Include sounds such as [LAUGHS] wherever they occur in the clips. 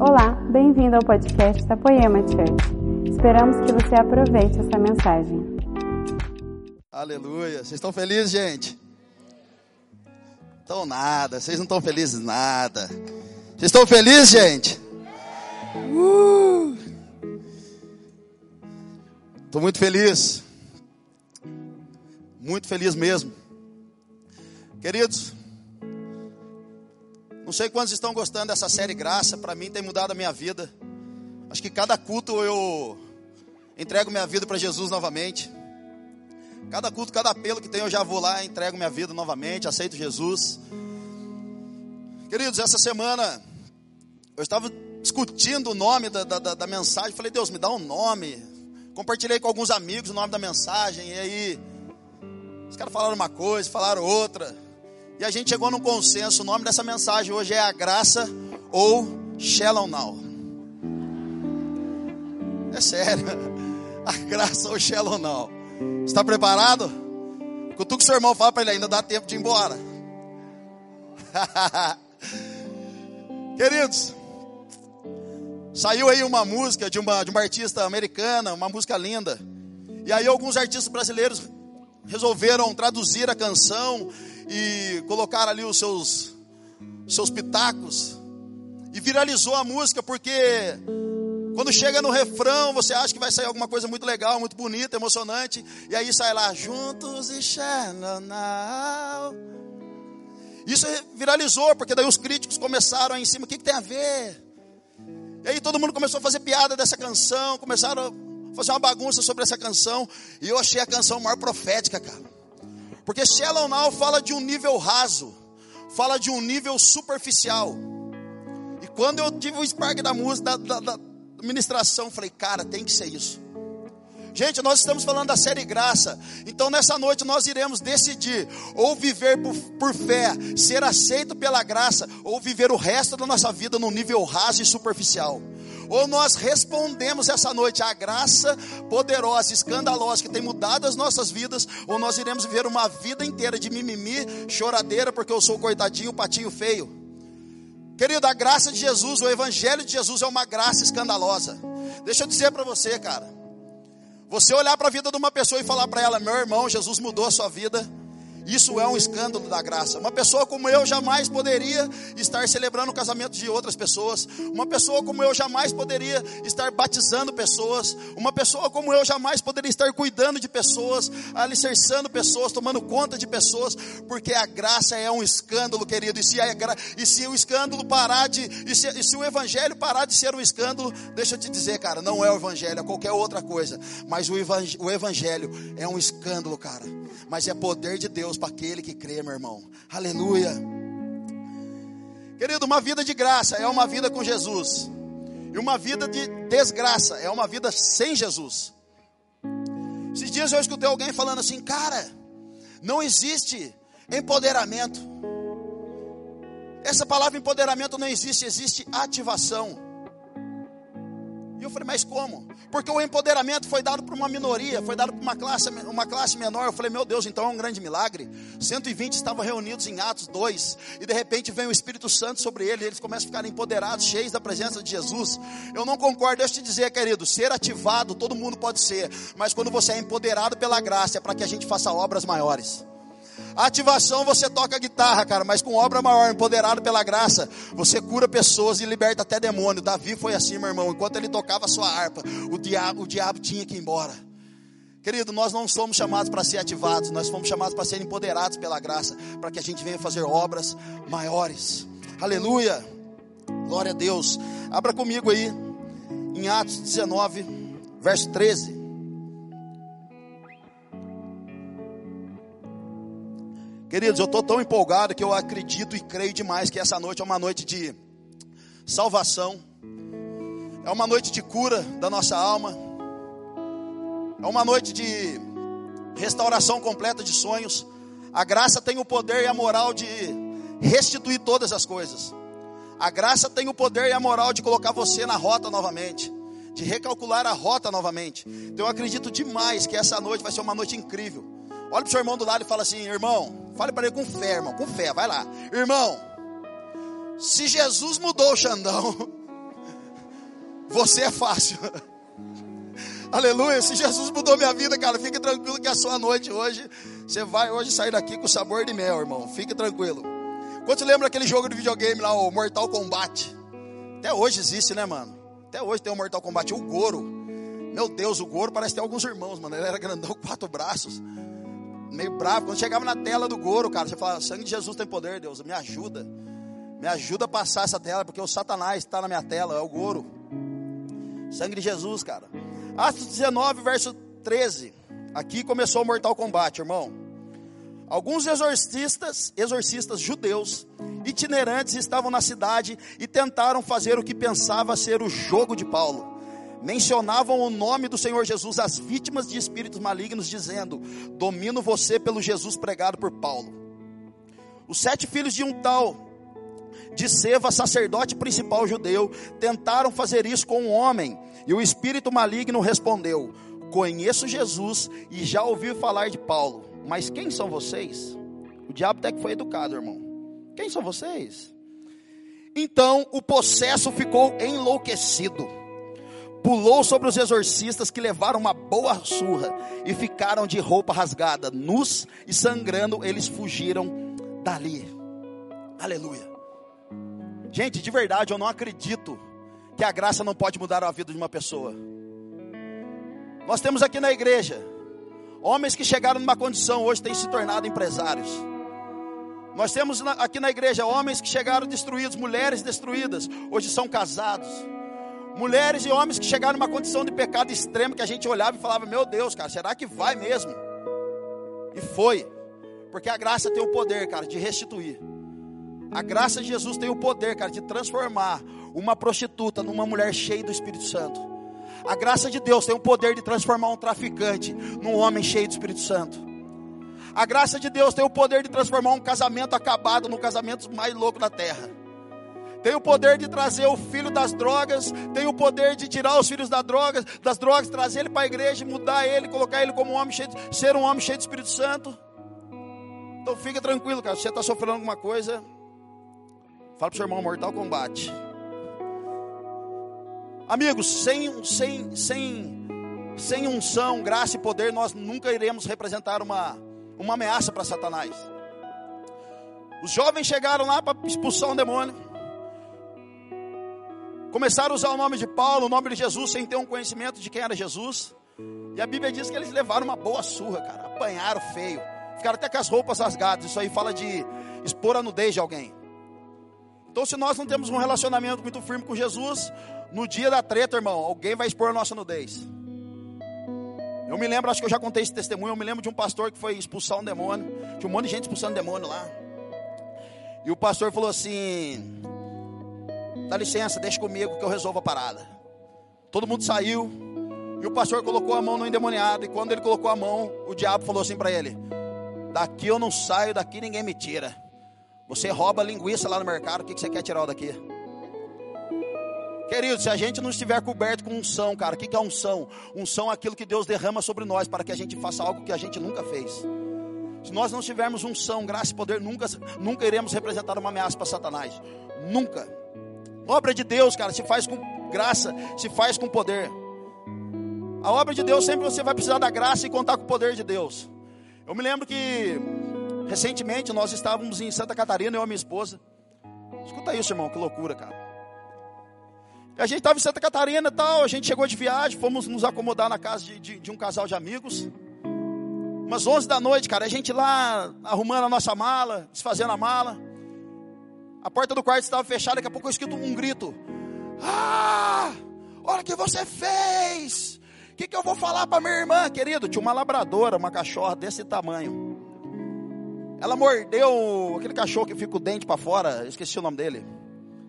Olá, bem-vindo ao podcast da Poema Church. Esperamos que você aproveite essa mensagem. Aleluia. Vocês estão felizes, gente? Estão nada. Vocês não estão felizes nada. Vocês estão felizes, gente? Estou uh! muito feliz. Muito feliz mesmo. Queridos, não sei quantos estão gostando dessa série Graça, para mim tem mudado a minha vida. Acho que cada culto eu entrego minha vida para Jesus novamente. Cada culto, cada apelo que tem, eu já vou lá, entrego minha vida novamente, aceito Jesus. Queridos, essa semana eu estava discutindo o nome da, da, da, mensagem. Falei, Deus, me dá um nome. Compartilhei com alguns amigos o nome da mensagem. E aí, os caras falaram uma coisa, falaram outra. E a gente chegou num consenso. O nome dessa mensagem hoje é A Graça ou Shalom Now. É sério. [LAUGHS] A graça ou Shalom Now. Está preparado? Cutuca o seu irmão, fala para ele ainda dá tempo de ir embora. [LAUGHS] Queridos, saiu aí uma música de uma, de uma artista americana, uma música linda. E aí alguns artistas brasileiros resolveram traduzir a canção e colocaram ali os seus, seus pitacos. E viralizou a música porque quando chega no refrão, você acha que vai sair alguma coisa muito legal, muito bonita, emocionante. E aí sai lá, juntos e Shalom Isso viralizou, porque daí os críticos começaram aí em cima, o que, que tem a ver? E aí todo mundo começou a fazer piada dessa canção, começaram fazer uma bagunça sobre essa canção. E eu achei a canção maior profética, cara. Porque Shalom Now fala de um nível raso, fala de um nível superficial. E quando eu tive o spark da música, da, da, da ministração, falei, cara, tem que ser isso. Gente, nós estamos falando da série Graça. Então, nessa noite, nós iremos decidir: ou viver por, por, fé, ser aceito pela graça, ou viver o resto da nossa vida no nível raso e superficial ou nós respondemos essa noite à graça poderosa, escandalosa que tem mudado as nossas vidas, ou nós iremos viver uma vida inteira de mimimi, choradeira, porque eu sou coitadinho, patinho feio. Querido, a graça de Jesus, o evangelho de Jesus é uma graça escandalosa. Deixa eu dizer para você, cara. Você olhar para a vida de uma pessoa e falar para ela, meu irmão, Jesus mudou a sua vida. Isso é um escândalo da graça. Uma pessoa como eu jamais poderia estar celebrando o casamento de outras pessoas. Uma pessoa como eu jamais poderia estar batizando pessoas. Uma pessoa como eu jamais poderia estar cuidando de pessoas, alicerçando pessoas, tomando conta de pessoas, porque a graça é um escândalo, querido. E se, a, e se o escândalo parar de. E se, e se o evangelho parar de ser um escândalo, deixa eu te dizer, cara, não é o evangelho, é qualquer outra coisa. Mas o evangelho é um escândalo, cara. Mas é poder de Deus para aquele que crê, meu irmão. Aleluia. Querido, uma vida de graça é uma vida com Jesus. E uma vida de desgraça é uma vida sem Jesus. Esses dias eu escutei alguém falando assim, cara, não existe empoderamento. Essa palavra empoderamento não existe, existe ativação. E eu falei, mas como? Porque o empoderamento foi dado por uma minoria, foi dado por uma classe, uma classe menor. Eu falei, meu Deus, então é um grande milagre. 120 estavam reunidos em Atos 2, e de repente vem o Espírito Santo sobre eles, e eles começam a ficar empoderados, cheios da presença de Jesus. Eu não concordo, deixa eu te dizer, querido, ser ativado, todo mundo pode ser, mas quando você é empoderado pela graça, é para que a gente faça obras maiores. Ativação você toca guitarra, cara, mas com obra maior, empoderado pela graça, você cura pessoas e liberta até demônio. Davi foi assim, meu irmão. Enquanto ele tocava a sua harpa, o diabo, o diabo tinha que ir embora. Querido, nós não somos chamados para ser ativados, nós fomos chamados para ser empoderados pela graça, para que a gente venha fazer obras maiores. Aleluia! Glória a Deus. Abra comigo aí em Atos 19, verso 13. Queridos, eu estou tão empolgado que eu acredito e creio demais que essa noite é uma noite de salvação, é uma noite de cura da nossa alma, é uma noite de restauração completa de sonhos. A graça tem o poder e a moral de restituir todas as coisas. A graça tem o poder e a moral de colocar você na rota novamente, de recalcular a rota novamente. Então eu acredito demais que essa noite vai ser uma noite incrível. Olha para o seu irmão do lado e fala assim: irmão, fale para ele com fé, irmão, com fé, vai lá. Irmão, se Jesus mudou o Xandão, [LAUGHS] Você é fácil. [LAUGHS] Aleluia. Se Jesus mudou minha vida, cara, fique tranquilo que a sua noite hoje, você vai hoje sair daqui com sabor de mel, irmão. Fique tranquilo. Quanto lembra aquele jogo de videogame lá, o Mortal Kombat? Até hoje existe, né, mano? Até hoje tem o Mortal Kombat, o Goro. Meu Deus, o Goro parece ter alguns irmãos, mano. Ele era grandão, quatro braços. Meio bravo. Quando chegava na tela do Goro, cara, você fala: sangue de Jesus tem poder, Deus, me ajuda. Me ajuda a passar essa tela, porque o Satanás está na minha tela, é o Goro. Sangue de Jesus, cara. Atos 19, verso 13. Aqui começou o Mortal Kombat, irmão. Alguns exorcistas, exorcistas judeus, itinerantes, estavam na cidade e tentaram fazer o que pensava ser o jogo de Paulo. Mencionavam o nome do Senhor Jesus às vítimas de espíritos malignos, dizendo: Domino você pelo Jesus pregado por Paulo. Os sete filhos de um tal de Seva, sacerdote principal judeu, tentaram fazer isso com um homem, e o espírito maligno respondeu: Conheço Jesus e já ouvi falar de Paulo, mas quem são vocês? O diabo até que foi educado, irmão. Quem são vocês? Então o possesso ficou enlouquecido. Pulou sobre os exorcistas que levaram uma boa surra e ficaram de roupa rasgada, nus e sangrando, eles fugiram dali. Aleluia. Gente, de verdade, eu não acredito que a graça não pode mudar a vida de uma pessoa. Nós temos aqui na igreja homens que chegaram numa condição hoje têm se tornado empresários. Nós temos aqui na igreja homens que chegaram destruídos, mulheres destruídas, hoje são casados. Mulheres e homens que chegaram numa condição de pecado extremo que a gente olhava e falava: Meu Deus, cara, será que vai mesmo? E foi, porque a graça tem o poder, cara, de restituir. A graça de Jesus tem o poder, cara, de transformar uma prostituta numa mulher cheia do Espírito Santo. A graça de Deus tem o poder de transformar um traficante num homem cheio do Espírito Santo. A graça de Deus tem o poder de transformar um casamento acabado no casamento mais louco da terra. Tem o poder de trazer o filho das drogas, tem o poder de tirar os filhos das drogas, das drogas, trazer ele para a igreja, mudar ele, colocar ele como um homem cheio, de, ser um homem cheio do Espírito Santo. Então fica tranquilo, cara. Se você está sofrendo alguma coisa, Fala para o seu irmão, mortal combate. Amigos, sem, sem, sem, sem unção, graça e poder, nós nunca iremos representar uma, uma ameaça para Satanás. Os jovens chegaram lá para expulsar um demônio. Começaram a usar o nome de Paulo, o nome de Jesus, sem ter um conhecimento de quem era Jesus. E a Bíblia diz que eles levaram uma boa surra, cara. Apanharam feio. Ficaram até com as roupas rasgadas. Isso aí fala de expor a nudez de alguém. Então, se nós não temos um relacionamento muito firme com Jesus, no dia da treta, irmão, alguém vai expor a nossa nudez. Eu me lembro, acho que eu já contei esse testemunho. Eu me lembro de um pastor que foi expulsar um demônio. Tinha um monte de gente expulsando demônio lá. E o pastor falou assim: Dá licença, deixa comigo que eu resolvo a parada. Todo mundo saiu. E o pastor colocou a mão no endemoniado. E quando ele colocou a mão, o diabo falou assim para ele: Daqui eu não saio, daqui ninguém me tira. Você rouba linguiça lá no mercado, o que você quer tirar daqui? Querido, se a gente não estiver coberto com unção, cara, o que é unção? Unção é aquilo que Deus derrama sobre nós para que a gente faça algo que a gente nunca fez. Se nós não tivermos unção, graça e poder, nunca, nunca iremos representar uma ameaça para Satanás. Nunca. Obra de Deus, cara, se faz com graça, se faz com poder. A obra de Deus sempre você vai precisar da graça e contar com o poder de Deus. Eu me lembro que Recentemente nós estávamos em Santa Catarina, eu e minha esposa. Escuta isso, irmão, que loucura, cara. A gente estava em Santa Catarina tal, a gente chegou de viagem, fomos nos acomodar na casa de, de, de um casal de amigos. Umas 11 da noite, cara, a gente lá arrumando a nossa mala, desfazendo a mala. A porta do quarto estava fechada, daqui a pouco eu escuto um grito. Ah! Olha o que você fez! O que, que eu vou falar para minha irmã, querido? Tinha uma labradora, uma cachorra desse tamanho. Ela mordeu aquele cachorro que fica o dente para fora, esqueci o nome dele.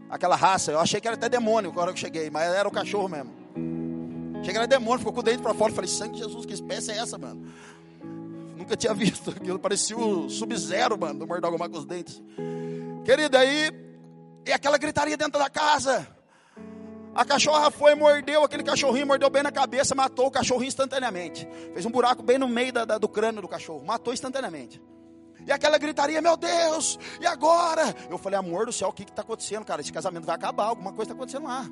Aquela raça, eu achei que era até demônio na hora que eu cheguei, mas era o cachorro mesmo. Cheguei era demônio, ficou com o dente para fora. Falei, sangue de Jesus, que espécie é essa, mano? Nunca tinha [LAUGHS] visto aquilo, parecia o sub-zero, mano, do mordogomar com os dentes. Querido, aí, e aquela gritaria dentro da casa. A cachorra foi, mordeu aquele cachorrinho, mordeu bem na cabeça, matou o cachorrinho instantaneamente. Fez um buraco bem no meio da, da, do crânio do cachorro, matou instantaneamente. E aquela gritaria, meu Deus, e agora? Eu falei, amor do céu, o que está acontecendo, cara? Esse casamento vai acabar, alguma coisa está acontecendo lá.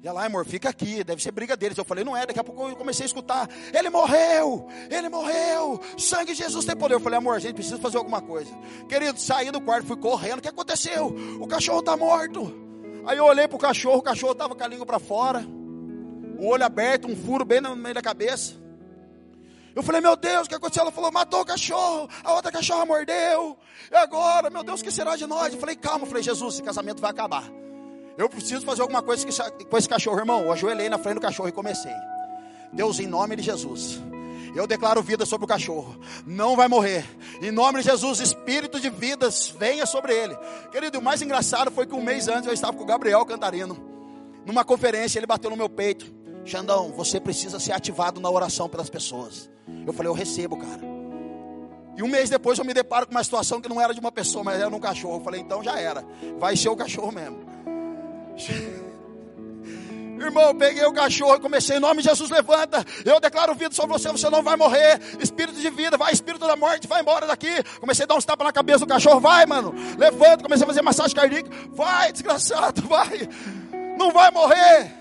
E ela, amor, fica aqui, deve ser briga deles. Eu falei, não é, daqui a pouco eu comecei a escutar. Ele morreu, ele morreu, sangue de Jesus tem poder. Eu falei, amor, a gente precisa fazer alguma coisa. Querido, saí do quarto, fui correndo, o que aconteceu? O cachorro está morto. Aí eu olhei para o cachorro, o cachorro estava com a língua para fora, o olho aberto, um furo bem no meio da cabeça. Eu falei, meu Deus, o que aconteceu? Ela falou, matou o cachorro, a outra cachorra mordeu. E agora, meu Deus, o que será de nós? Eu falei, calma, eu falei, Jesus, esse casamento vai acabar. Eu preciso fazer alguma coisa com esse cachorro, irmão. Eu ajoelhei na frente do cachorro e comecei. Deus, em nome de Jesus. Eu declaro vida sobre o cachorro. Não vai morrer. Em nome de Jesus, espírito de vidas venha sobre ele. Querido, o mais engraçado foi que um mês antes eu estava com o Gabriel Cantarino. Numa conferência, ele bateu no meu peito. Xandão, você precisa ser ativado na oração pelas pessoas. Eu falei, eu recebo, cara. E um mês depois eu me deparo com uma situação que não era de uma pessoa, mas era um cachorro. Eu falei, então já era. Vai ser o cachorro mesmo. Irmão, peguei o cachorro e comecei, em nome de Jesus, levanta. Eu declaro vida sobre você, você não vai morrer. Espírito de vida, vai, espírito da morte, vai embora daqui. Comecei a dar uns tapas na cabeça do cachorro, vai, mano. Levanta, comecei a fazer massagem cardíaca. Vai, desgraçado, [LAUGHS] vai. Não vai morrer.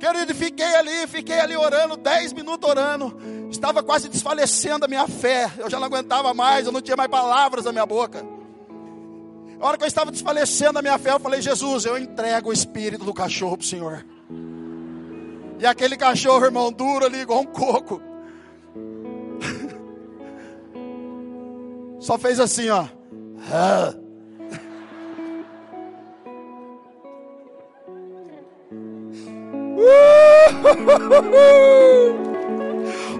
Querido, fiquei ali, fiquei ali orando, dez minutos orando. Estava quase desfalecendo a minha fé. Eu já não aguentava mais, eu não tinha mais palavras na minha boca. A hora que eu estava desfalecendo a minha fé, eu falei: Jesus, eu entrego o espírito do cachorro para o Senhor. E aquele cachorro, irmão, duro ali, igual um coco. [LAUGHS] Só fez assim, ó. [LAUGHS]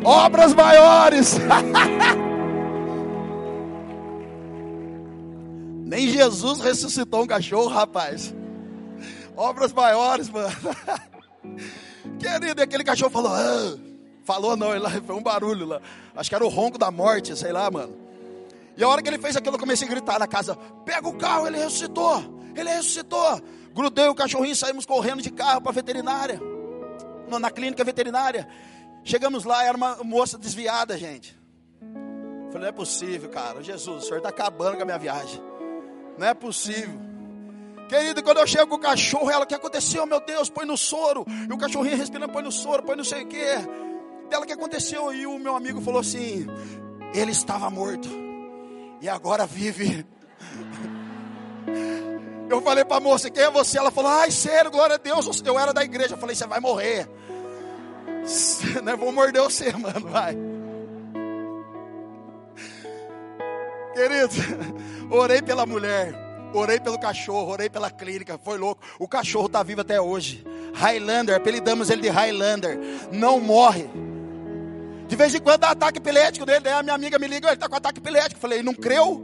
Obras maiores. [LAUGHS] Nem Jesus ressuscitou um cachorro, rapaz. Obras maiores, mano. [LAUGHS] Querido, e aquele cachorro falou. Ah. Falou não, ele foi um barulho lá. Acho que era o ronco da morte, sei lá, mano. E a hora que ele fez aquilo, eu comecei a gritar na casa: Pega o carro, ele ressuscitou. Ele ressuscitou. Grudei o cachorrinho, saímos correndo de carro para a veterinária. Na clínica veterinária. Chegamos lá, era uma moça desviada, gente. Falei, não é possível, cara. Jesus, o senhor está acabando com a minha viagem. Não é possível. Querido, quando eu chego com o cachorro, ela, o que aconteceu? Meu Deus, põe no soro. E o cachorrinho respirando, põe no soro, põe não sei o que. Dela, o que aconteceu? E o meu amigo falou assim: ele estava morto. E agora vive. Eu falei para a moça, quem é você? Ela falou, ai, sério, glória a Deus, eu era da igreja. Eu falei, você vai morrer. [LAUGHS] Vou morder você, mano, vai. Querido, [LAUGHS] orei pela mulher, orei pelo cachorro, orei pela clínica, foi louco. O cachorro está vivo até hoje. Highlander, apelidamos ele de Highlander, não morre. De vez em quando dá ataque epilético dele, daí a minha amiga me liga, ele está com ataque epilético. falei, não creu?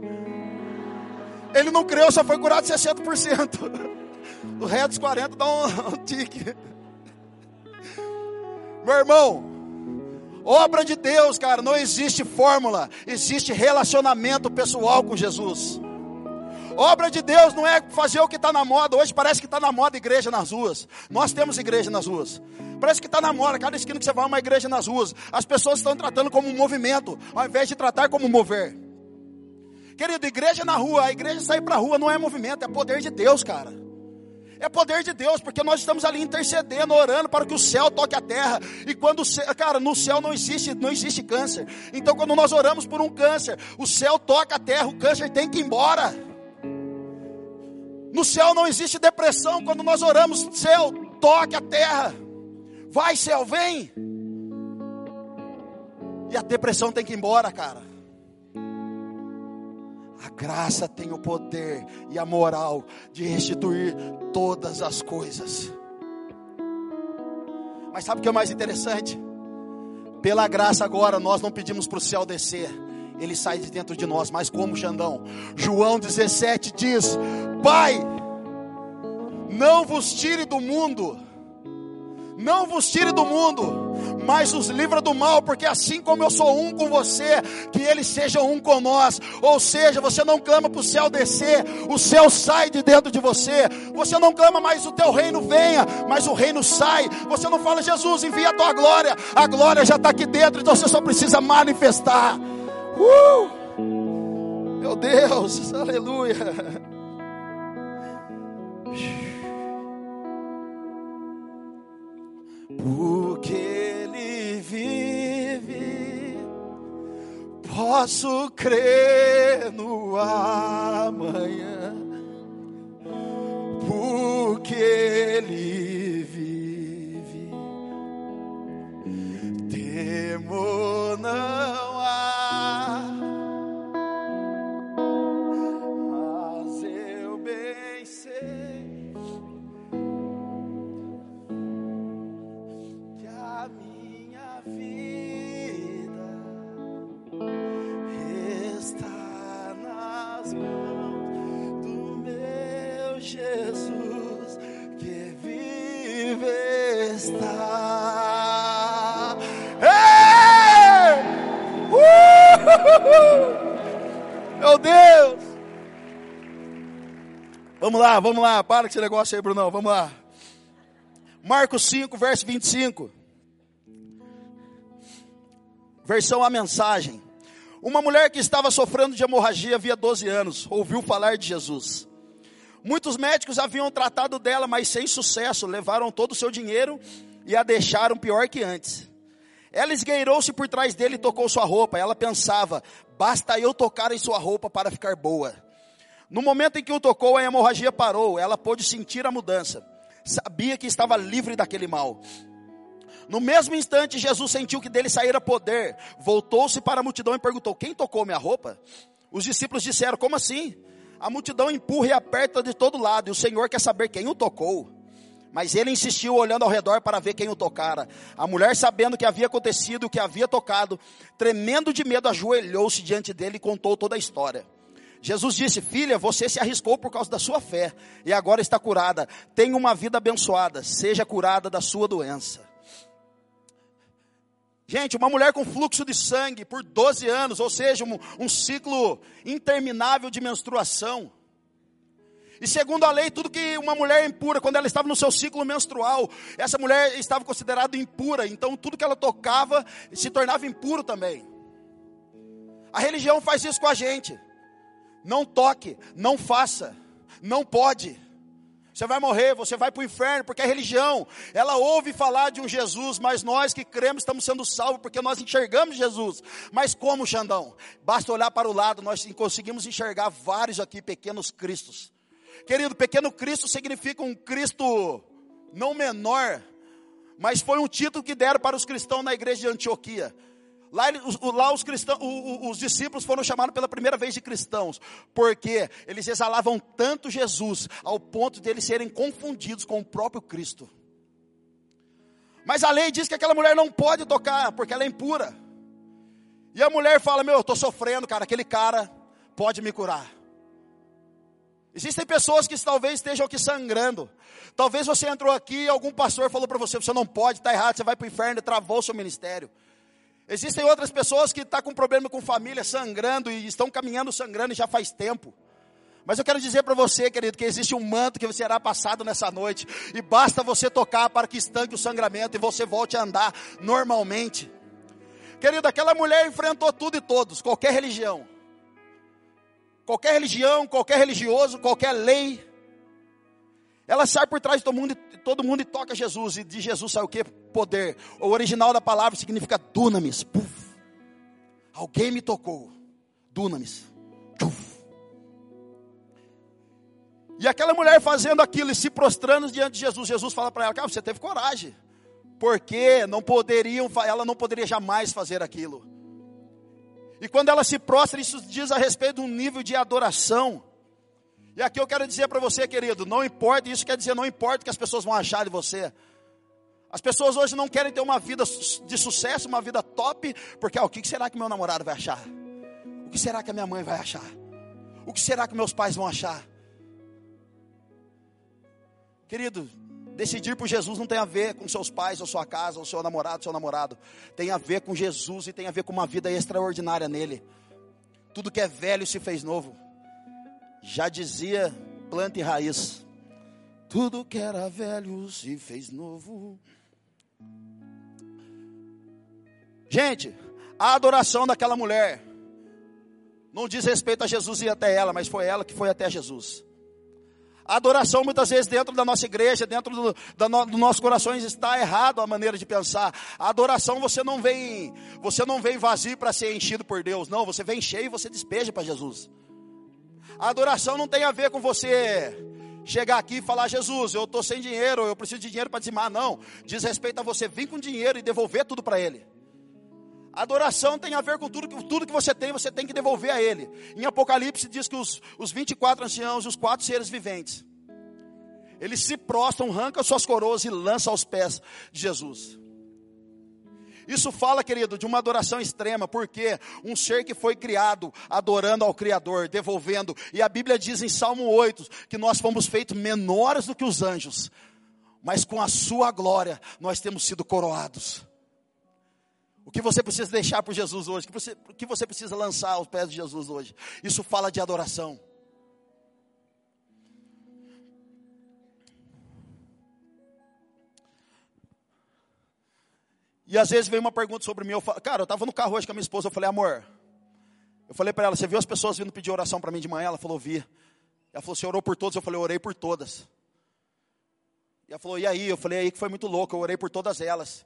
Ele não creu, só foi curado 60%. [LAUGHS] O resto dos 40 dá um, [LAUGHS] um tique. Meu irmão, Obra de Deus, cara, não existe fórmula, existe relacionamento pessoal com Jesus. Obra de Deus não é fazer o que está na moda. Hoje parece que está na moda igreja nas ruas. Nós temos igreja nas ruas. Parece que está na moda. Cada esquina que você vai, uma igreja nas ruas. As pessoas estão tratando como um movimento, ao invés de tratar como mover. Querido, igreja na rua, a igreja sair para a rua não é movimento, é poder de Deus, cara. É poder de Deus, porque nós estamos ali intercedendo, orando para que o céu toque a terra. E quando, céu, cara, no céu não existe, não existe câncer. Então, quando nós oramos por um câncer, o céu toca a terra, o câncer tem que ir embora. No céu não existe depressão. Quando nós oramos, céu, toque a terra. Vai, céu, vem. E a depressão tem que ir embora, cara. Graça tem o poder e a moral de restituir todas as coisas. Mas sabe o que é mais interessante? Pela graça agora nós não pedimos para o céu descer, ele sai de dentro de nós, mas como Xandão? João 17 diz: Pai, não vos tire do mundo não vos tire do mundo, mas os livra do mal, porque assim como eu sou um com você, que eles sejam um com nós. Ou seja, você não clama para o céu descer, o céu sai de dentro de você. Você não clama, mas o teu reino venha, mas o reino sai. Você não fala, Jesus, envia a tua glória, a glória já está aqui dentro, então você só precisa manifestar. Uh! Meu Deus, [LAUGHS] aleluia. Porque Ele vive, posso crer no amanhã, porque Ele vive, temor não Meu Deus! Vamos lá, vamos lá, para com esse negócio aí, Brunão, vamos lá. Marcos 5, verso 25. Versão a mensagem. Uma mulher que estava sofrendo de hemorragia havia 12 anos, ouviu falar de Jesus. Muitos médicos haviam tratado dela, mas sem sucesso, levaram todo o seu dinheiro e a deixaram pior que antes. Ela esgueirou-se por trás dele e tocou sua roupa. Ela pensava: basta eu tocar em sua roupa para ficar boa. No momento em que o tocou, a hemorragia parou. Ela pôde sentir a mudança. Sabia que estava livre daquele mal. No mesmo instante, Jesus sentiu que dele saíra poder. Voltou-se para a multidão e perguntou: Quem tocou minha roupa? Os discípulos disseram: Como assim? A multidão empurra e aperta de todo lado, e o Senhor quer saber quem o tocou. Mas ele insistiu, olhando ao redor para ver quem o tocara. A mulher, sabendo o que havia acontecido, o que havia tocado, tremendo de medo, ajoelhou-se diante dele e contou toda a história. Jesus disse: Filha, você se arriscou por causa da sua fé e agora está curada. Tenha uma vida abençoada, seja curada da sua doença. Gente, uma mulher com fluxo de sangue por 12 anos, ou seja, um, um ciclo interminável de menstruação. E segundo a lei, tudo que uma mulher impura, quando ela estava no seu ciclo menstrual, essa mulher estava considerada impura, então tudo que ela tocava se tornava impuro também. A religião faz isso com a gente. Não toque, não faça, não pode. Você vai morrer, você vai para o inferno, porque a religião, ela ouve falar de um Jesus, mas nós que cremos estamos sendo salvos porque nós enxergamos Jesus. Mas como, Xandão? Basta olhar para o lado, nós conseguimos enxergar vários aqui pequenos cristos. Querido, pequeno Cristo significa um Cristo não menor, mas foi um título que deram para os cristãos na igreja de Antioquia. Lá, lá os, cristãos, os discípulos foram chamados pela primeira vez de cristãos, porque eles exalavam tanto Jesus, ao ponto de eles serem confundidos com o próprio Cristo. Mas a lei diz que aquela mulher não pode tocar, porque ela é impura. E a mulher fala: Meu, eu estou sofrendo, cara, aquele cara pode me curar. Existem pessoas que talvez estejam aqui sangrando. Talvez você entrou aqui e algum pastor falou para você: você não pode, está errado, você vai para o inferno e travou o seu ministério. Existem outras pessoas que estão tá com problema com família, sangrando e estão caminhando sangrando já faz tempo. Mas eu quero dizer para você, querido, que existe um manto que será passado nessa noite. E basta você tocar para que estanque o sangramento e você volte a andar normalmente. Querido, aquela mulher enfrentou tudo e todos, qualquer religião qualquer religião, qualquer religioso, qualquer lei, ela sai por trás de todo mundo, todo mundo e toca Jesus. E de Jesus sai o que? Poder. O original da palavra significa dunamis. Puf. Alguém me tocou. Dunamis. Puf. E aquela mulher fazendo aquilo e se prostrando diante de Jesus. Jesus fala para ela: Cara, você teve coragem. Porque não poderiam, ela não poderia jamais fazer aquilo. E quando ela se prostra, isso diz a respeito de um nível de adoração. E aqui eu quero dizer para você, querido, não importa, isso quer dizer não importa o que as pessoas vão achar de você. As pessoas hoje não querem ter uma vida de sucesso, uma vida top, porque ah, o que será que meu namorado vai achar? O que será que a minha mãe vai achar? O que será que meus pais vão achar? Querido, Decidir por Jesus não tem a ver com seus pais, ou sua casa, ou seu namorado, seu namorado. Tem a ver com Jesus e tem a ver com uma vida extraordinária nele. Tudo que é velho se fez novo. Já dizia planta e raiz. Tudo que era velho se fez novo. Gente, a adoração daquela mulher não diz respeito a Jesus ir até ela, mas foi ela que foi até Jesus. A adoração, muitas vezes, dentro da nossa igreja, dentro do, da no, dos nossos corações, está errado a maneira de pensar. A adoração, você não vem, você não vem vazio para ser enchido por Deus. Não, você vem cheio e você despeja para Jesus. A adoração não tem a ver com você chegar aqui e falar, Jesus, eu estou sem dinheiro, eu preciso de dinheiro para dizimar. Não, diz respeito a você vir com dinheiro e devolver tudo para Ele. Adoração tem a ver com tudo, tudo que você tem, você tem que devolver a Ele. Em Apocalipse diz que os, os 24 anciãos e os quatro seres viventes, eles se prostram, arrancam suas coroas e lançam aos pés de Jesus. Isso fala, querido, de uma adoração extrema, porque um ser que foi criado adorando ao Criador, devolvendo, e a Bíblia diz em Salmo 8 que nós fomos feitos menores do que os anjos, mas com a Sua glória nós temos sido coroados. O que você precisa deixar por Jesus hoje? O que você, que você precisa lançar aos pés de Jesus hoje? Isso fala de adoração. E às vezes vem uma pergunta sobre mim, eu falo, cara, eu estava no carro hoje com a minha esposa, eu falei, amor, eu falei para ela, você viu as pessoas vindo pedir oração para mim de manhã? Ela falou, vi. Ela falou, você orou por todos? Eu falei, orei por todas. E ela falou, e aí? Eu falei, aí que foi muito louco, eu orei por todas elas.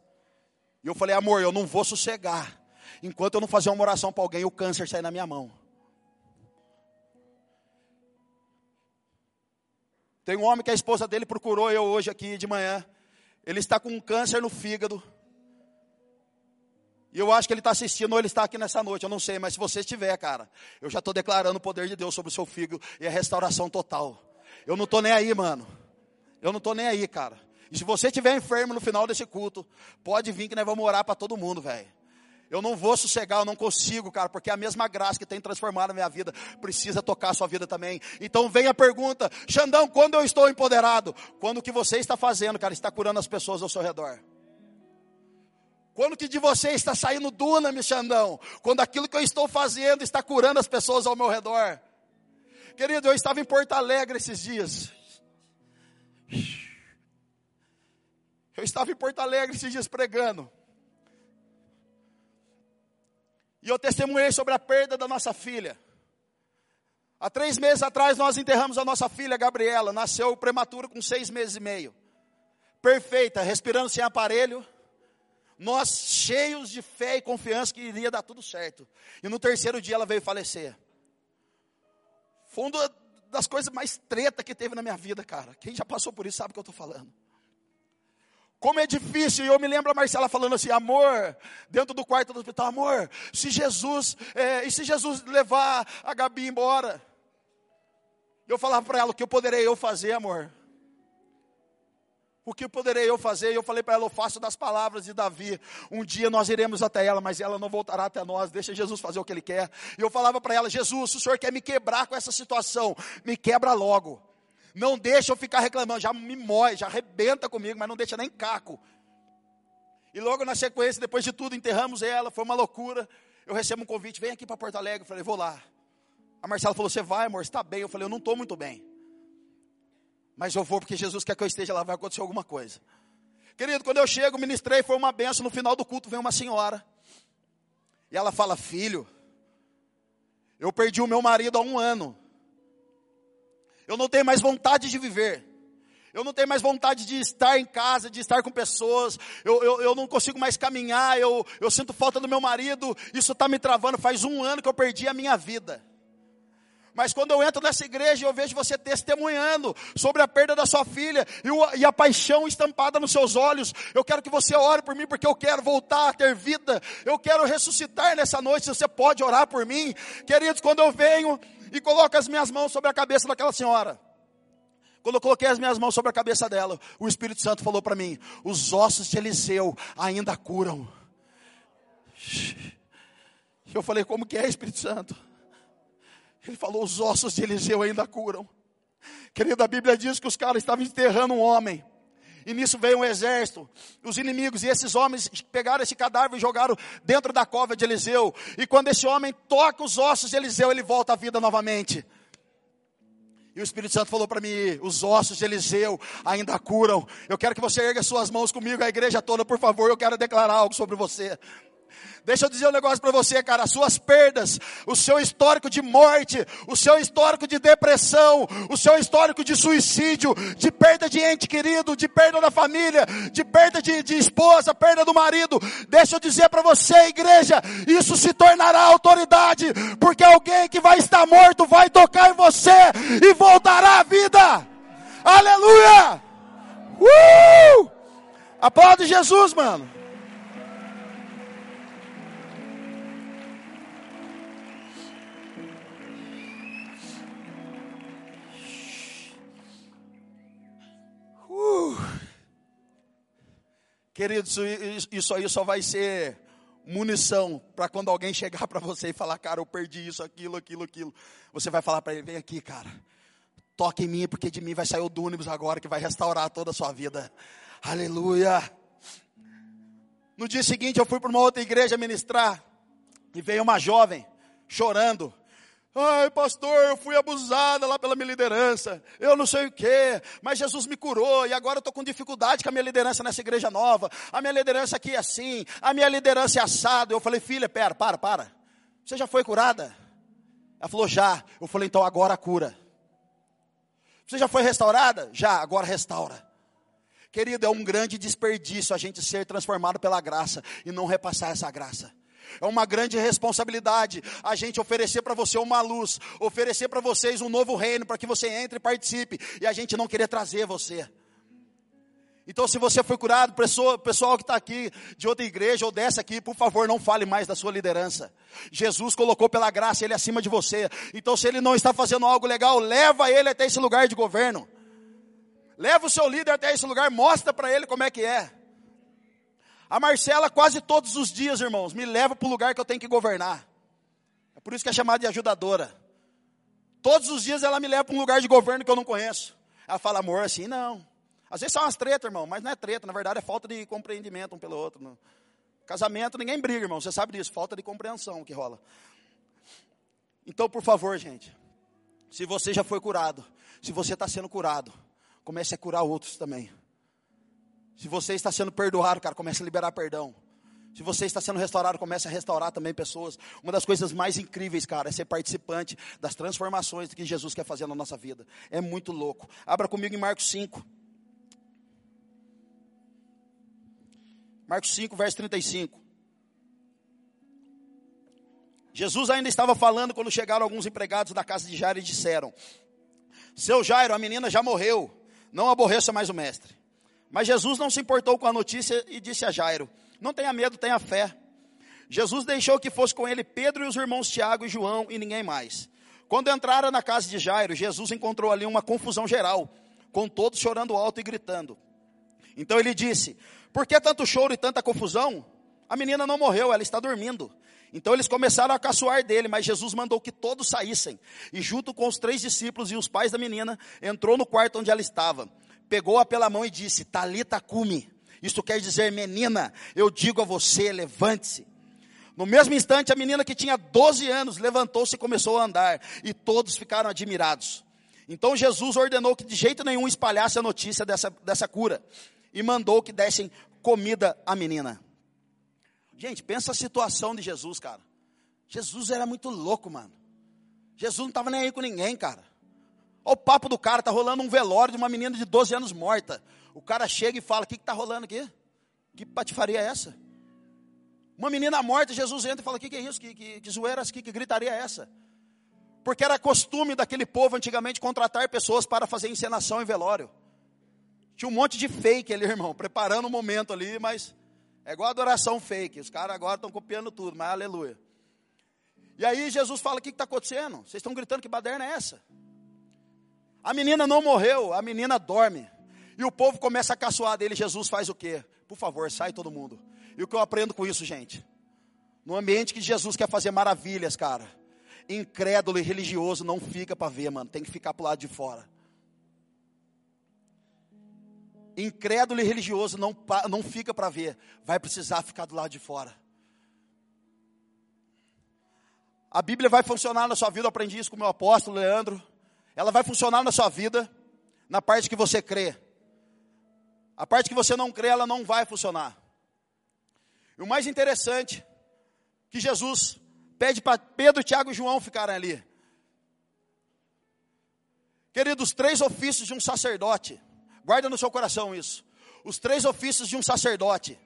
E eu falei, amor, eu não vou sossegar enquanto eu não fazer uma oração para alguém o câncer sair na minha mão. Tem um homem que a esposa dele procurou eu hoje aqui de manhã. Ele está com um câncer no fígado. E eu acho que ele está assistindo ou ele está aqui nessa noite, eu não sei, mas se você estiver, cara, eu já estou declarando o poder de Deus sobre o seu fígado e a restauração total. Eu não estou nem aí, mano. Eu não estou nem aí, cara. E se você estiver enfermo no final desse culto, pode vir que nós vamos orar para todo mundo, velho. Eu não vou sossegar, eu não consigo, cara, porque a mesma graça que tem transformado a minha vida precisa tocar a sua vida também. Então vem a pergunta, Xandão, quando eu estou empoderado? Quando o que você está fazendo, cara, está curando as pessoas ao seu redor. Quando que de você está saindo duna, Xandão? Quando aquilo que eu estou fazendo está curando as pessoas ao meu redor. Querido, eu estava em Porto Alegre esses dias. Eu estava em Porto Alegre esses dias pregando. E eu testemunhei sobre a perda da nossa filha. Há três meses atrás nós enterramos a nossa filha Gabriela. Nasceu prematura com seis meses e meio. Perfeita, respirando sem aparelho. Nós cheios de fé e confiança que iria dar tudo certo. E no terceiro dia ela veio falecer. Foi uma das coisas mais treta que teve na minha vida, cara. Quem já passou por isso sabe o que eu estou falando. Como é difícil, e eu me lembro a Marcela falando assim, amor, dentro do quarto do hospital, amor, se Jesus, é, e se Jesus levar a Gabi embora? Eu falava para ela, o que eu poderei eu fazer, amor? O que poderei eu fazer? E eu falei para ela, eu faço das palavras de Davi. Um dia nós iremos até ela, mas ela não voltará até nós. Deixa Jesus fazer o que ele quer. E eu falava para ela, Jesus, se o Senhor quer me quebrar com essa situação, me quebra logo. Não deixa eu ficar reclamando, já me mói, já arrebenta comigo, mas não deixa nem caco. E logo na sequência, depois de tudo, enterramos ela, foi uma loucura. Eu recebo um convite, vem aqui para Porto Alegre. Eu falei, vou lá. A Marcela falou, você vai, amor, está bem? Eu falei, eu não estou muito bem. Mas eu vou porque Jesus quer que eu esteja lá, vai acontecer alguma coisa. Querido, quando eu chego, ministrei, foi uma benção. No final do culto vem uma senhora. E ela fala, filho, eu perdi o meu marido há um ano. Eu não tenho mais vontade de viver. Eu não tenho mais vontade de estar em casa, de estar com pessoas. Eu, eu, eu não consigo mais caminhar. Eu, eu sinto falta do meu marido. Isso está me travando. Faz um ano que eu perdi a minha vida. Mas quando eu entro nessa igreja, eu vejo você testemunhando sobre a perda da sua filha e, o, e, a paixão estampada nos seus olhos. Eu quero que você ore por mim, porque eu quero voltar a ter vida. Eu quero ressuscitar nessa noite. Você pode orar por mim, queridos. Quando eu venho e coloco as minhas mãos sobre a cabeça daquela senhora. Quando eu coloquei as minhas mãos sobre a cabeça dela, o Espírito Santo falou para mim: os ossos de Eliseu ainda curam. Eu falei: como que é, Espírito Santo? Ele falou: os ossos de Eliseu ainda curam. Querida, a Bíblia diz que os caras estavam enterrando um homem. E nisso veio um exército, os inimigos, e esses homens pegaram esse cadáver e jogaram dentro da cova de Eliseu. E quando esse homem toca os ossos de Eliseu, ele volta à vida novamente. E o Espírito Santo falou para mim: os ossos de Eliseu ainda curam. Eu quero que você erga suas mãos comigo, a igreja toda, por favor. Eu quero declarar algo sobre você. Deixa eu dizer um negócio para você, cara. As suas perdas, o seu histórico de morte, o seu histórico de depressão, o seu histórico de suicídio, de perda de ente querido, de perda da família, de perda de, de esposa, perda do marido. Deixa eu dizer para você, igreja, isso se tornará autoridade, porque alguém que vai estar morto vai tocar em você e voltará à vida. Aleluia! Uh! Aplaude Jesus, mano. Uh. Queridos, isso aí só vai ser munição para quando alguém chegar para você e falar, cara, eu perdi isso, aquilo, aquilo, aquilo. Você vai falar para ele: vem aqui, cara, toque em mim, porque de mim vai sair o Dúnibus agora que vai restaurar toda a sua vida. Aleluia. No dia seguinte eu fui para uma outra igreja ministrar e veio uma jovem chorando. Ai, pastor, eu fui abusada lá pela minha liderança. Eu não sei o que, mas Jesus me curou e agora eu estou com dificuldade com a minha liderança nessa igreja nova. A minha liderança aqui é assim, a minha liderança é assada. Eu falei, filha, pera, para, para. Você já foi curada? Ela falou, já. Eu falei, então agora cura. Você já foi restaurada? Já, agora restaura. Querido, é um grande desperdício a gente ser transformado pela graça e não repassar essa graça. É uma grande responsabilidade a gente oferecer para você uma luz, oferecer para vocês um novo reino, para que você entre e participe, e a gente não querer trazer você. Então, se você foi curado, pessoa, pessoal que está aqui de outra igreja ou dessa aqui, por favor, não fale mais da sua liderança. Jesus colocou pela graça ele acima de você. Então, se ele não está fazendo algo legal, leva ele até esse lugar de governo. Leva o seu líder até esse lugar, mostra para ele como é que é. A Marcela, quase todos os dias, irmãos, me leva para o lugar que eu tenho que governar. É por isso que é chamada de ajudadora. Todos os dias ela me leva para um lugar de governo que eu não conheço. Ela fala, amor, assim, não. Às vezes são umas tretas, irmão, mas não é treta, na verdade é falta de compreendimento um pelo outro. Não. Casamento, ninguém briga, irmão, você sabe disso, falta de compreensão que rola. Então, por favor, gente, se você já foi curado, se você está sendo curado, comece a curar outros também. Se você está sendo perdoado, cara, comece a liberar perdão. Se você está sendo restaurado, comece a restaurar também pessoas. Uma das coisas mais incríveis, cara, é ser participante das transformações que Jesus quer fazer na nossa vida. É muito louco. Abra comigo em Marcos 5. Marcos 5, verso 35. Jesus ainda estava falando quando chegaram alguns empregados da casa de Jairo e disseram: Seu Jairo, a menina já morreu, não aborreça mais o mestre. Mas Jesus não se importou com a notícia e disse a Jairo: Não tenha medo, tenha fé. Jesus deixou que fosse com ele Pedro e os irmãos Tiago e João e ninguém mais. Quando entraram na casa de Jairo, Jesus encontrou ali uma confusão geral, com todos chorando alto e gritando. Então ele disse: Por que tanto choro e tanta confusão? A menina não morreu, ela está dormindo. Então eles começaram a caçoar dele, mas Jesus mandou que todos saíssem. E junto com os três discípulos e os pais da menina, entrou no quarto onde ela estava pegou-a pela mão e disse: Talita cume. Isto quer dizer, menina, eu digo a você, levante-se. No mesmo instante, a menina que tinha 12 anos levantou-se e começou a andar, e todos ficaram admirados. Então Jesus ordenou que de jeito nenhum espalhasse a notícia dessa, dessa cura, e mandou que dessem comida à menina. Gente, pensa a situação de Jesus, cara. Jesus era muito louco, mano. Jesus não estava nem aí com ninguém, cara. Olha o papo do cara, tá rolando um velório de uma menina de 12 anos morta. O cara chega e fala: O que está rolando aqui? Que patifaria é essa? Uma menina morta, Jesus entra e fala: O que, que é isso? Que, que, que zoeira, que, que gritaria é essa? Porque era costume daquele povo antigamente contratar pessoas para fazer encenação em velório. Tinha um monte de fake ali, irmão, preparando o um momento ali, mas é igual adoração fake. Os caras agora estão copiando tudo, mas aleluia. E aí Jesus fala: O que está acontecendo? Vocês estão gritando que baderna é essa? A menina não morreu, a menina dorme. E o povo começa a caçoar dele. Jesus faz o quê? Por favor, sai todo mundo. E o que eu aprendo com isso, gente? No ambiente que Jesus quer fazer maravilhas, cara. Incrédulo e religioso não fica para ver, mano. Tem que ficar pro lado de fora. Incrédulo e religioso não, não fica para ver. Vai precisar ficar do lado de fora. A Bíblia vai funcionar na sua vida. Eu aprendi isso com o meu apóstolo Leandro. Ela vai funcionar na sua vida na parte que você crê. A parte que você não crê, ela não vai funcionar. E o mais interessante que Jesus pede para Pedro, Tiago e João ficarem ali. Queridos, três ofícios de um sacerdote. Guarda no seu coração isso. Os três ofícios de um sacerdote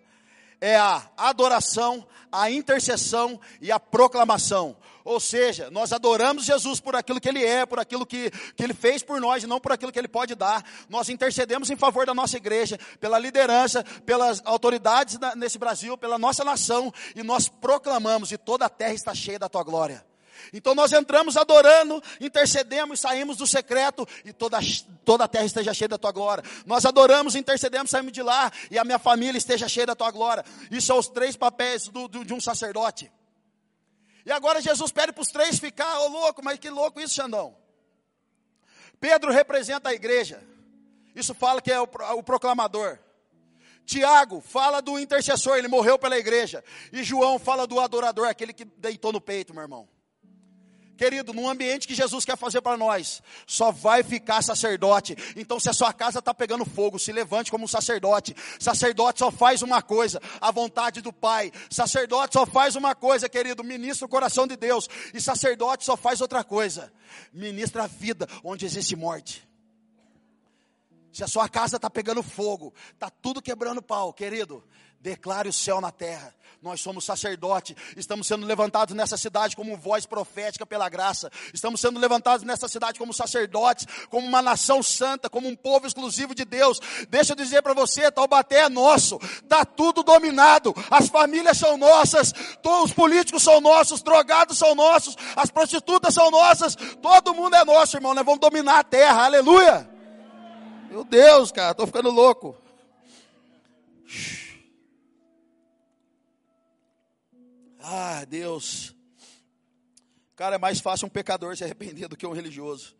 é a adoração, a intercessão e a proclamação. Ou seja, nós adoramos Jesus por aquilo que Ele é, por aquilo que, que Ele fez por nós e não por aquilo que Ele pode dar. Nós intercedemos em favor da nossa igreja, pela liderança, pelas autoridades nesse Brasil, pela nossa nação e nós proclamamos e toda a terra está cheia da Tua glória. Então nós entramos adorando, intercedemos, saímos do secreto e toda, toda a terra esteja cheia da tua glória. Nós adoramos, intercedemos, saímos de lá e a minha família esteja cheia da tua glória. Isso são os três papéis do, do, de um sacerdote. E agora Jesus pede para os três ficar, ô oh, louco, mas que louco isso, Xandão. Pedro representa a igreja. Isso fala que é o, o proclamador. Tiago fala do intercessor, ele morreu pela igreja. E João fala do adorador, aquele que deitou no peito, meu irmão. Querido, num ambiente que Jesus quer fazer para nós, só vai ficar sacerdote. Então, se a sua casa está pegando fogo, se levante como um sacerdote. Sacerdote só faz uma coisa, a vontade do Pai. Sacerdote só faz uma coisa, querido, ministra o coração de Deus. E sacerdote só faz outra coisa, ministra a vida onde existe morte. Se a sua casa está pegando fogo, está tudo quebrando pau, querido, declare o céu na terra. Nós somos sacerdote, estamos sendo levantados nessa cidade como voz profética pela graça. Estamos sendo levantados nessa cidade como sacerdotes, como uma nação santa, como um povo exclusivo de Deus. Deixa eu dizer para você, Taubaté é nosso, está tudo dominado. As famílias são nossas, todos os políticos são nossos, drogados são nossos, as prostitutas são nossas, todo mundo é nosso, irmão. Nós vamos dominar a terra. Aleluia! Meu Deus, cara, estou ficando louco. Ah, Deus. Cara, é mais fácil um pecador se arrepender do que um religioso.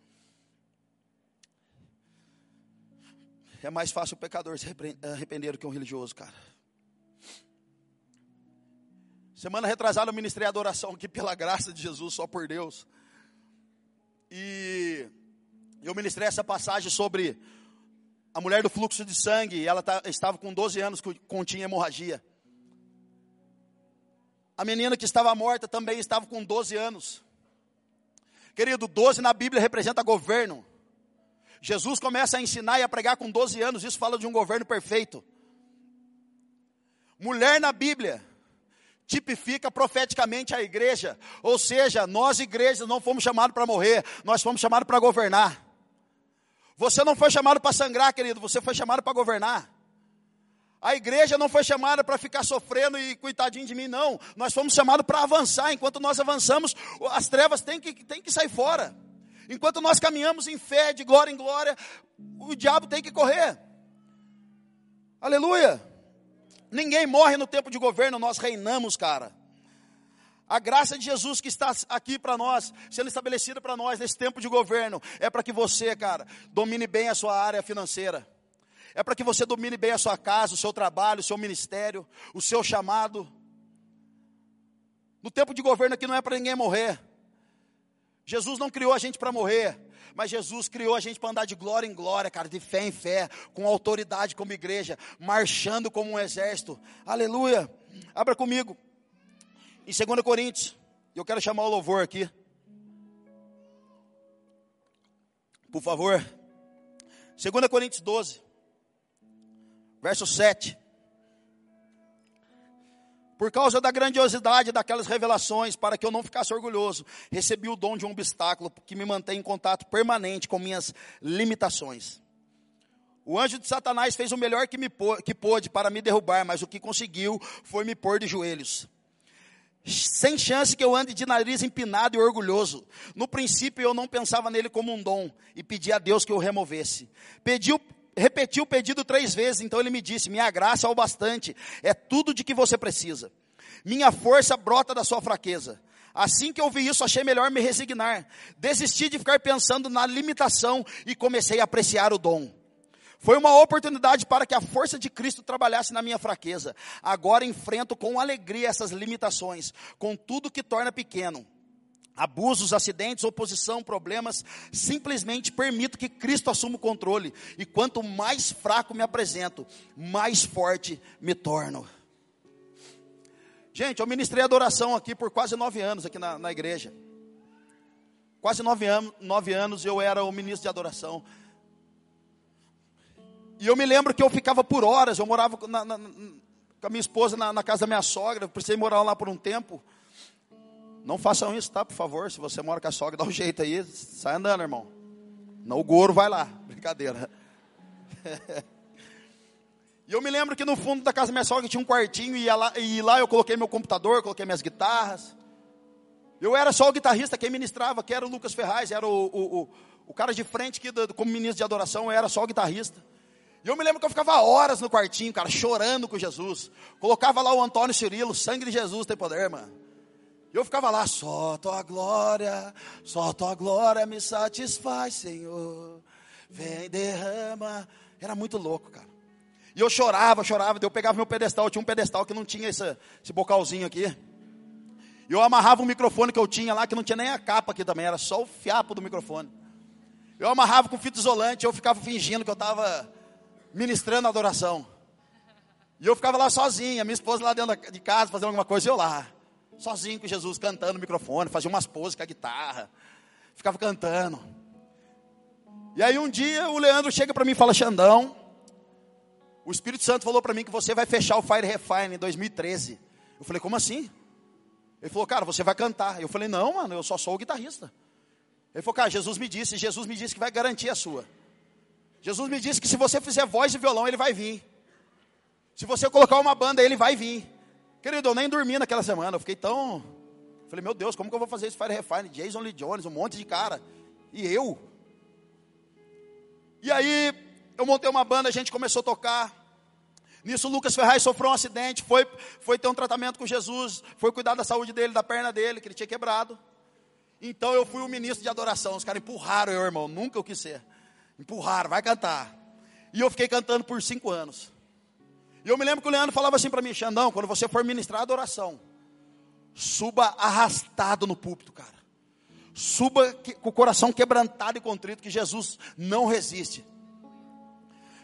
É mais fácil um pecador se arrepender do que um religioso, cara. Semana retrasada eu ministrei adoração aqui pela graça de Jesus, só por Deus. E eu ministrei essa passagem sobre a mulher do fluxo de sangue. Ela tá, estava com 12 anos, continha hemorragia. A menina que estava morta também estava com 12 anos. Querido, 12 na Bíblia representa governo. Jesus começa a ensinar e a pregar com 12 anos, isso fala de um governo perfeito. Mulher na Bíblia tipifica profeticamente a igreja, ou seja, nós igrejas não fomos chamados para morrer, nós fomos chamados para governar. Você não foi chamado para sangrar, querido, você foi chamado para governar. A igreja não foi chamada para ficar sofrendo e coitadinho de mim, não. Nós fomos chamados para avançar. Enquanto nós avançamos, as trevas têm que, têm que sair fora. Enquanto nós caminhamos em fé, de glória em glória, o diabo tem que correr. Aleluia. Ninguém morre no tempo de governo, nós reinamos, cara. A graça de Jesus que está aqui para nós, sendo estabelecida para nós nesse tempo de governo, é para que você, cara, domine bem a sua área financeira é para que você domine bem a sua casa, o seu trabalho, o seu ministério, o seu chamado. No tempo de governo aqui não é para ninguém morrer. Jesus não criou a gente para morrer, mas Jesus criou a gente para andar de glória em glória, cara, de fé em fé, com autoridade como igreja, marchando como um exército. Aleluia. Abra comigo. Em 2 Coríntios, eu quero chamar o louvor aqui. Por favor. 2 Coríntios 12. Verso 7. Por causa da grandiosidade daquelas revelações, para que eu não ficasse orgulhoso, recebi o dom de um obstáculo que me mantém em contato permanente com minhas limitações. O anjo de Satanás fez o melhor que, me que pôde para me derrubar, mas o que conseguiu foi me pôr de joelhos. Sem chance que eu ande de nariz empinado e orgulhoso. No princípio eu não pensava nele como um dom e pedi a Deus que o removesse. Pedi repetiu o pedido três vezes, então ele me disse: Minha graça é o bastante, é tudo de que você precisa. Minha força brota da sua fraqueza. Assim que eu vi isso, achei melhor me resignar. Desisti de ficar pensando na limitação e comecei a apreciar o dom. Foi uma oportunidade para que a força de Cristo trabalhasse na minha fraqueza. Agora enfrento com alegria essas limitações, com tudo que torna pequeno abusos, acidentes, oposição, problemas, simplesmente permito que Cristo assuma o controle. E quanto mais fraco me apresento, mais forte me torno. Gente, eu ministrei adoração aqui por quase nove anos aqui na, na igreja. Quase nove, an nove anos eu era o ministro de adoração. E eu me lembro que eu ficava por horas, eu morava na, na, com a minha esposa na, na, casa da minha sogra, precisei morar lá por um tempo. Não façam isso, tá? Por favor, se você mora com a sogra, [LAUGHS] dá um jeito aí, sai andando, irmão. Não, o Goro vai lá, [LAUGHS] brincadeira. E eu me lembro que no fundo da casa da minha sogra tinha um quartinho, e lá, e lá eu coloquei meu computador, coloquei minhas guitarras. Eu era só o guitarrista, quem ministrava, que era o Lucas Ferraz, era o, o, o, o cara de frente do, como ministro de adoração, eu era só o guitarrista. E eu me lembro que eu ficava horas no quartinho, cara, chorando com Jesus. Colocava lá o Antônio Cirilo, sangue de Jesus tem poder, mano. E eu ficava lá, só tua glória, só tua glória me satisfaz, Senhor. Vem, derrama. Era muito louco, cara. E eu chorava, chorava. Eu pegava meu pedestal, eu tinha um pedestal que não tinha esse, esse bocalzinho aqui. E eu amarrava um microfone que eu tinha lá, que não tinha nem a capa aqui também, era só o fiapo do microfone. Eu amarrava com fita isolante, eu ficava fingindo que eu estava ministrando a adoração. E eu ficava lá sozinha, minha esposa lá dentro de casa fazendo alguma coisa, eu lá, sozinho com Jesus, cantando no microfone, fazia umas poses com a guitarra, ficava cantando. E aí um dia o Leandro chega para mim e fala: Xandão, o Espírito Santo falou para mim que você vai fechar o Fire Refine em 2013. Eu falei, como assim? Ele falou, cara, você vai cantar. Eu falei, não, mano, eu só sou o guitarrista. Ele falou, cara, Jesus me disse, Jesus me disse que vai garantir a sua. Jesus me disse que se você fizer voz e violão, ele vai vir. Se você colocar uma banda, ele vai vir. Querido, eu nem dormi naquela semana, eu fiquei tão. Falei, meu Deus, como que eu vou fazer esse Fire Refine? Jason Lee Jones, um monte de cara. E eu? E aí, eu montei uma banda, a gente começou a tocar. Nisso, Lucas Ferraz sofreu um acidente, foi, foi ter um tratamento com Jesus, foi cuidar da saúde dele, da perna dele, que ele tinha quebrado. Então eu fui o ministro de adoração. Os caras empurraram eu, irmão, nunca eu quis ser. Empurraram, vai cantar. E eu fiquei cantando por cinco anos. E eu me lembro que o Leandro falava assim para mim, Xandão, quando você for ministrar adoração, suba arrastado no púlpito, cara. Suba com o coração quebrantado e contrito, que Jesus não resiste.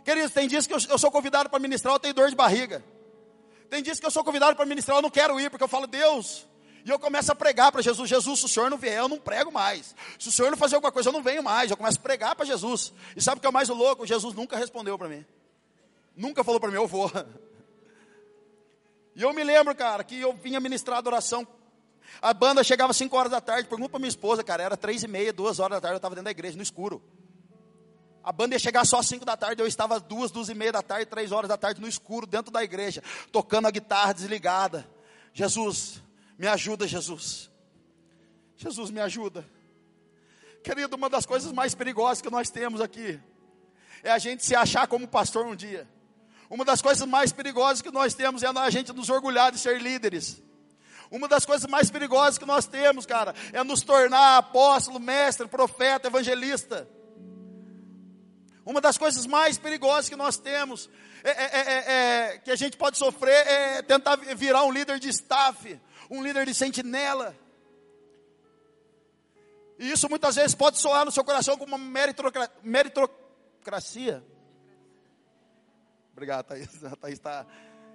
Queridos, tem dias que eu, eu sou convidado para ministrar, eu tenho dor de barriga. Tem dias que eu sou convidado para ministrar, eu não quero ir, porque eu falo, Deus. E eu começo a pregar para Jesus: Jesus, se o senhor não vier, eu não prego mais. Se o senhor não fazer alguma coisa, eu não venho mais. Eu começo a pregar para Jesus. E sabe o que é o mais louco? Jesus nunca respondeu para mim. Nunca falou para mim, eu vou. E eu me lembro, cara, que eu vinha ministrar adoração. A banda chegava às 5 horas da tarde, pergunta para minha esposa, cara, era 3 e meia, 2 horas da tarde, eu estava dentro da igreja, no escuro. A banda ia chegar só às 5 da tarde, eu estava às 2, 2 e meia da tarde, 3 horas da tarde no escuro, dentro da igreja, tocando a guitarra desligada. Jesus, me ajuda, Jesus. Jesus, me ajuda. Querido, uma das coisas mais perigosas que nós temos aqui é a gente se achar como pastor um dia. Uma das coisas mais perigosas que nós temos é a gente nos orgulhar de ser líderes. Uma das coisas mais perigosas que nós temos, cara, é nos tornar apóstolo, mestre, profeta, evangelista. Uma das coisas mais perigosas que nós temos, é, é, é, que a gente pode sofrer, é tentar virar um líder de staff, um líder de sentinela. E isso muitas vezes pode soar no seu coração como uma meritocracia. Obrigado, Thaís. [LAUGHS] A Thaís está.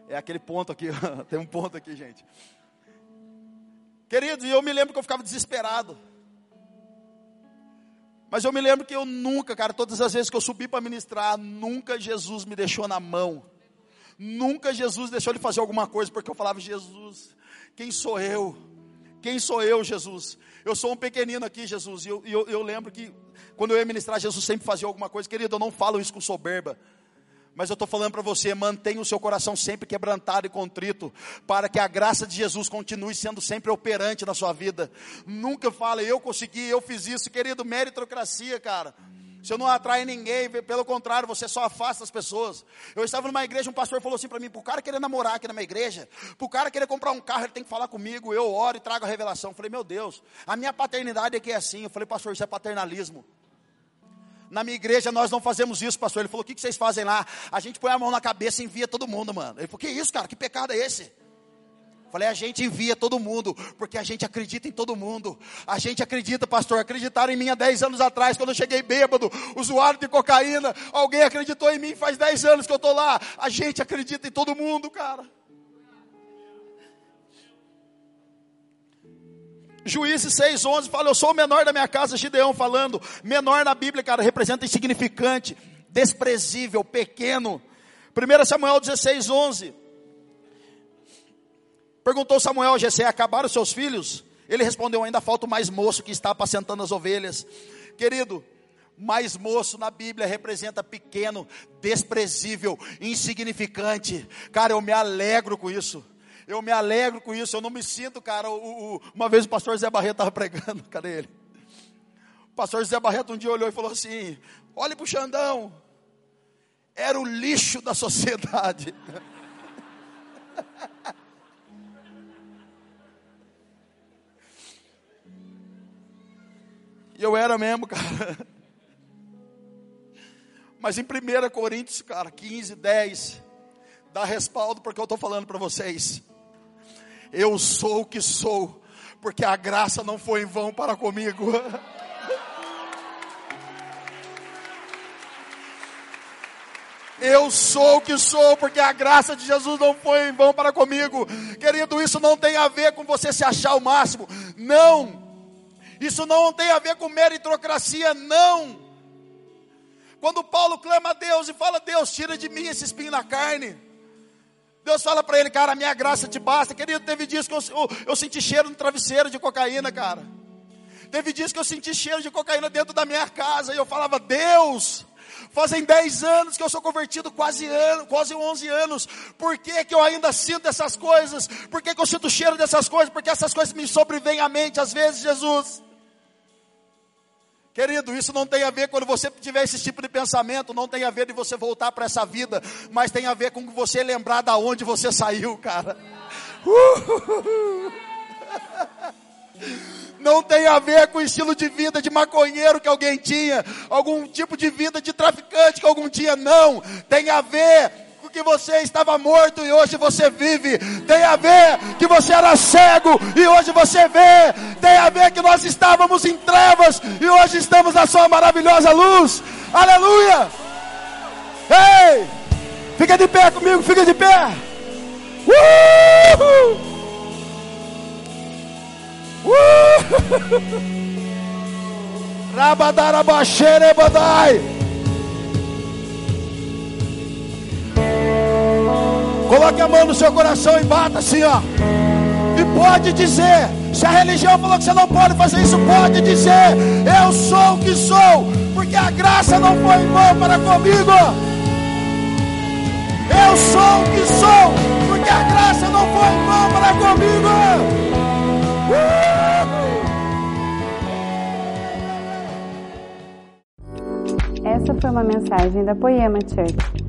É aquele ponto aqui, [LAUGHS] tem um ponto aqui, gente. Queridos, eu me lembro que eu ficava desesperado. Mas eu me lembro que eu nunca, cara, todas as vezes que eu subi para ministrar, nunca Jesus me deixou na mão. Nunca Jesus deixou de fazer alguma coisa, porque eu falava, Jesus, quem sou eu? Quem sou eu, Jesus? Eu sou um pequenino aqui, Jesus. E eu, eu, eu lembro que quando eu ia ministrar, Jesus sempre fazia alguma coisa. Querido, eu não falo isso com soberba. Mas eu estou falando para você, mantenha o seu coração sempre quebrantado e contrito, para que a graça de Jesus continue sendo sempre operante na sua vida. Nunca fale, eu consegui, eu fiz isso, querido, meritocracia, cara. Você não atrai ninguém, pelo contrário, você só afasta as pessoas. Eu estava numa igreja, um pastor falou assim para mim: para o cara querer namorar aqui na minha igreja, para o cara querer comprar um carro, ele tem que falar comigo. Eu oro e trago a revelação. Eu falei, meu Deus, a minha paternidade é que é assim. Eu falei, pastor, isso é paternalismo. Na minha igreja nós não fazemos isso, pastor. Ele falou: o que, vocês fazem lá? A gente põe a mão na cabeça e envia todo mundo, mano. Ele falou: que isso, cara? Que pecado é esse? Falei, a gente envia todo mundo, porque a gente acredita em todo mundo. A gente acredita, pastor. Acreditaram em mim há 10 anos atrás, quando eu cheguei bêbado, usuário de cocaína. Alguém acreditou em mim faz 10 anos que eu estou lá. A gente acredita em todo mundo, cara. Juízes 6,11 fala: Eu sou o menor da minha casa, Gideão falando. Menor na Bíblia, cara, representa insignificante, desprezível, pequeno. 1 Samuel 16,11. Perguntou Samuel a Jessé: Acabaram seus filhos? Ele respondeu: Ainda falta o mais moço que está apacentando as ovelhas. Querido, mais moço na Bíblia representa pequeno, desprezível, insignificante. Cara, eu me alegro com isso. Eu me alegro com isso. Eu não me sinto, cara. O, o, uma vez o pastor Zé Barreto estava [LAUGHS] pregando, cadê ele? O pastor Zé Barreto um dia olhou e falou assim: Olhe para o Xandão. Era o lixo da sociedade. E eu era mesmo, cara. Mas em 1 Coríntios, cara, 15, 10, dá respaldo porque eu estou falando para vocês. Eu sou o que sou, porque a graça não foi em vão para comigo. [LAUGHS] Eu sou o que sou, porque a graça de Jesus não foi em vão para comigo. Querido, isso não tem a ver com você se achar o máximo. Não. Isso não tem a ver com meritocracia, não. Quando Paulo clama a Deus e fala: Deus, tira de mim esse espinho na carne. Deus fala para ele, cara, a minha graça te basta. Querido, teve dias que eu, eu, eu senti cheiro no travesseiro de cocaína, cara. Teve dias que eu senti cheiro de cocaína dentro da minha casa. E eu falava, Deus, fazem 10 anos que eu sou convertido, quase, ano, quase 11 anos. Por que, que eu ainda sinto essas coisas? Por que, que eu sinto cheiro dessas coisas? Porque essas coisas me sobrevêm à mente às vezes, Jesus. Querido, isso não tem a ver quando você tiver esse tipo de pensamento, não tem a ver de você voltar para essa vida, mas tem a ver com você lembrar da onde você saiu, cara. Uh! Não tem a ver com o estilo de vida de maconheiro que alguém tinha, algum tipo de vida de traficante que algum dia não. Tem a ver que você estava morto e hoje você vive. Tem a ver que você era cego e hoje você vê. Tem a ver que nós estávamos em trevas e hoje estamos na sua maravilhosa luz. Aleluia! Ei! Fica de pé comigo, fica de pé. Uh! Uh! [LAUGHS] Rabadarabaxere Coloque a mão no seu coração e bata assim, ó. E pode dizer: se a religião falou que você não pode fazer isso, pode dizer: Eu sou o que sou, porque a graça não foi em vão para comigo. Eu sou o que sou, porque a graça não foi em vão para comigo. Essa foi uma mensagem da Poema Church.